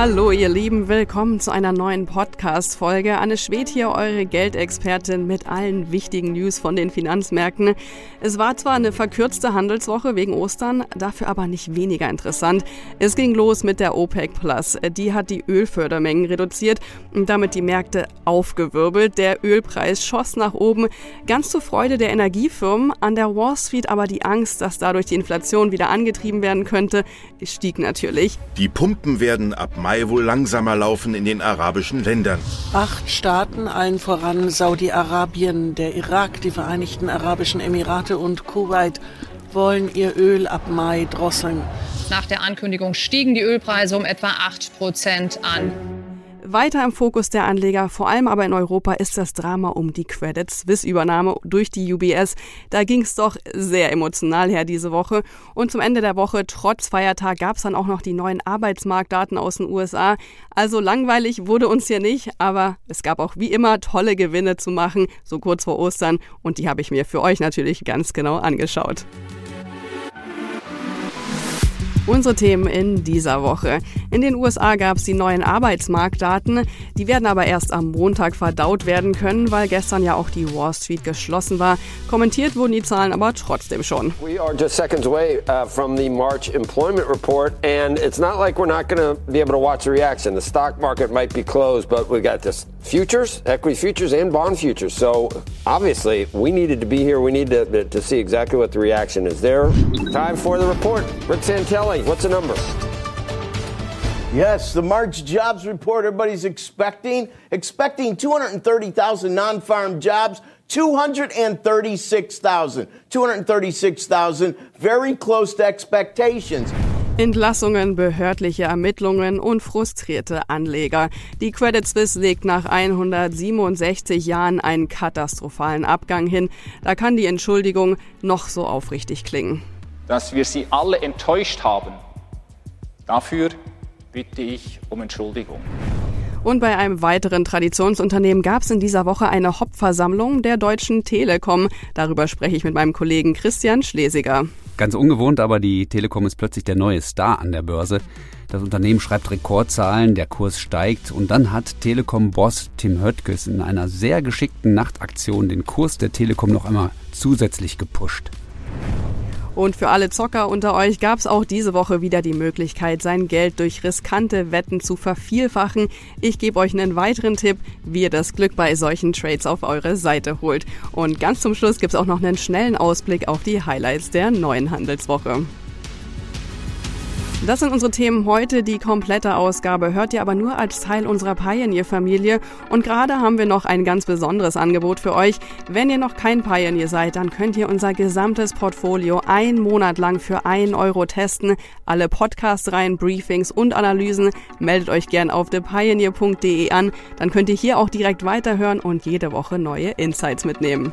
Hallo ihr Lieben, willkommen zu einer neuen Podcast-Folge. Anne Schwed hier, eure Geldexpertin mit allen wichtigen News von den Finanzmärkten. Es war zwar eine verkürzte Handelswoche wegen Ostern, dafür aber nicht weniger interessant. Es ging los mit der OPEC Plus. Die hat die Ölfördermengen reduziert und damit die Märkte aufgewirbelt. Der Ölpreis schoss nach oben, ganz zur Freude der Energiefirmen. An der Wall Street aber die Angst, dass dadurch die Inflation wieder angetrieben werden könnte, stieg natürlich. Die Pumpen werden ab Mai Mai wohl langsamer laufen in den arabischen Ländern. Acht Staaten, allen voran Saudi-Arabien, der Irak, die Vereinigten Arabischen Emirate und Kuwait, wollen ihr Öl ab Mai drosseln. Nach der Ankündigung stiegen die Ölpreise um etwa 8 Prozent an. Weiter im Fokus der Anleger, vor allem aber in Europa, ist das Drama um die Credit Suisse-Übernahme durch die UBS. Da ging es doch sehr emotional her diese Woche. Und zum Ende der Woche, trotz Feiertag, gab es dann auch noch die neuen Arbeitsmarktdaten aus den USA. Also langweilig wurde uns hier nicht, aber es gab auch wie immer tolle Gewinne zu machen, so kurz vor Ostern. Und die habe ich mir für euch natürlich ganz genau angeschaut. Unsere Themen in dieser Woche. In den USA gab es die neuen Arbeitsmarktdaten. Die werden aber erst am Montag verdaut werden können, weil gestern ja auch die Wall Street geschlossen war. Kommentiert wurden die Zahlen aber trotzdem schon. We are just seconds away uh, from the March employment report and it's not like we're not going to be able to watch the reaction. The stock market might be closed, but we got this futures, equity futures and bond futures. So obviously we needed to be here. We need to, to see exactly what the reaction is there. Time for the report. Rick Santelli, what's the number? Yes, the March jobs report everybody's expecting, expecting 230,000 non-farm jobs, 236,000, 236,000, very close to expectations. Entlassungen, behördliche Ermittlungen und frustrierte Anleger. Die Credit Suisse legt nach 167 Jahren einen katastrophalen Abgang hin. Da kann die Entschuldigung noch so aufrichtig klingen. Dass wir sie alle enttäuscht haben, dafür bitte ich um Entschuldigung. Und bei einem weiteren Traditionsunternehmen gab es in dieser Woche eine Hauptversammlung der Deutschen Telekom. Darüber spreche ich mit meinem Kollegen Christian Schlesiger. Ganz ungewohnt, aber die Telekom ist plötzlich der neue Star an der Börse. Das Unternehmen schreibt Rekordzahlen, der Kurs steigt und dann hat Telekom-Boss Tim Höttges in einer sehr geschickten Nachtaktion den Kurs der Telekom noch einmal zusätzlich gepusht. Und für alle Zocker unter euch gab es auch diese Woche wieder die Möglichkeit, sein Geld durch riskante Wetten zu vervielfachen. Ich gebe euch einen weiteren Tipp, wie ihr das Glück bei solchen Trades auf eure Seite holt. Und ganz zum Schluss gibt es auch noch einen schnellen Ausblick auf die Highlights der neuen Handelswoche. Das sind unsere Themen heute. Die komplette Ausgabe hört ihr aber nur als Teil unserer Pioneer-Familie. Und gerade haben wir noch ein ganz besonderes Angebot für euch. Wenn ihr noch kein Pioneer seid, dann könnt ihr unser gesamtes Portfolio einen Monat lang für einen Euro testen. Alle Podcast-Reihen, Briefings und Analysen meldet euch gern auf thepioneer.de an. Dann könnt ihr hier auch direkt weiterhören und jede Woche neue Insights mitnehmen.